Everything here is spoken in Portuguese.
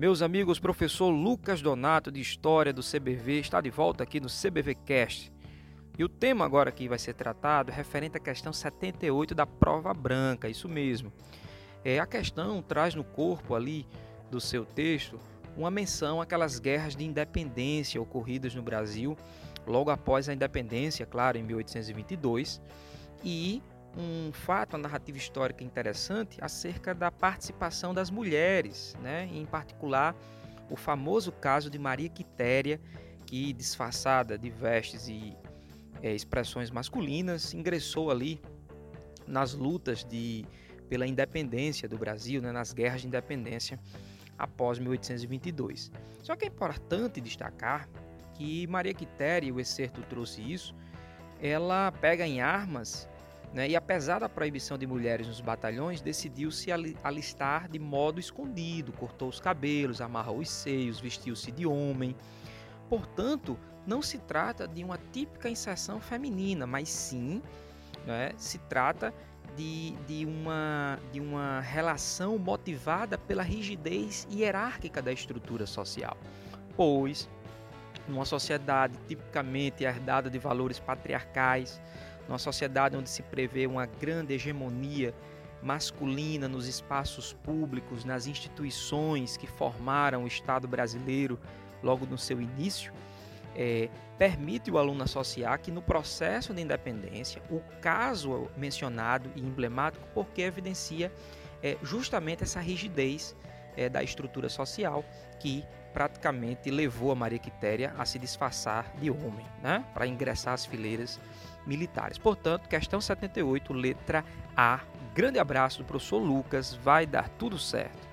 Meus amigos, professor Lucas Donato de História do CBV está de volta aqui no CBV Cast. E o tema agora que vai ser tratado é referente à questão 78 da prova branca, isso mesmo. É, a questão traz no corpo ali do seu texto uma menção àquelas guerras de independência ocorridas no Brasil logo após a independência, claro, em 1822, e um fato, uma narrativa histórica interessante acerca da participação das mulheres, né? em particular o famoso caso de Maria Quitéria, que disfarçada de vestes e é, expressões masculinas, ingressou ali nas lutas de, pela independência do Brasil, né? nas guerras de independência após 1822. Só que é importante destacar que Maria Quitéria, o excerto trouxe isso, ela pega em armas né? E apesar da proibição de mulheres nos batalhões, decidiu se alistar de modo escondido, cortou os cabelos, amarrou os seios, vestiu-se de homem. Portanto, não se trata de uma típica inserção feminina, mas sim né, se trata de, de, uma, de uma relação motivada pela rigidez hierárquica da estrutura social. Pois, numa sociedade tipicamente herdada de valores patriarcais, numa sociedade onde se prevê uma grande hegemonia masculina nos espaços públicos, nas instituições que formaram o Estado brasileiro logo no seu início, é, permite o aluno associar que no processo de independência, o caso mencionado e emblemático, porque evidencia é, justamente essa rigidez é, da estrutura social que praticamente levou a Maria Quitéria a se disfarçar de homem, né, para ingressar às fileiras militares. Portanto, questão 78, letra A. Grande abraço do professor Lucas, vai dar tudo certo.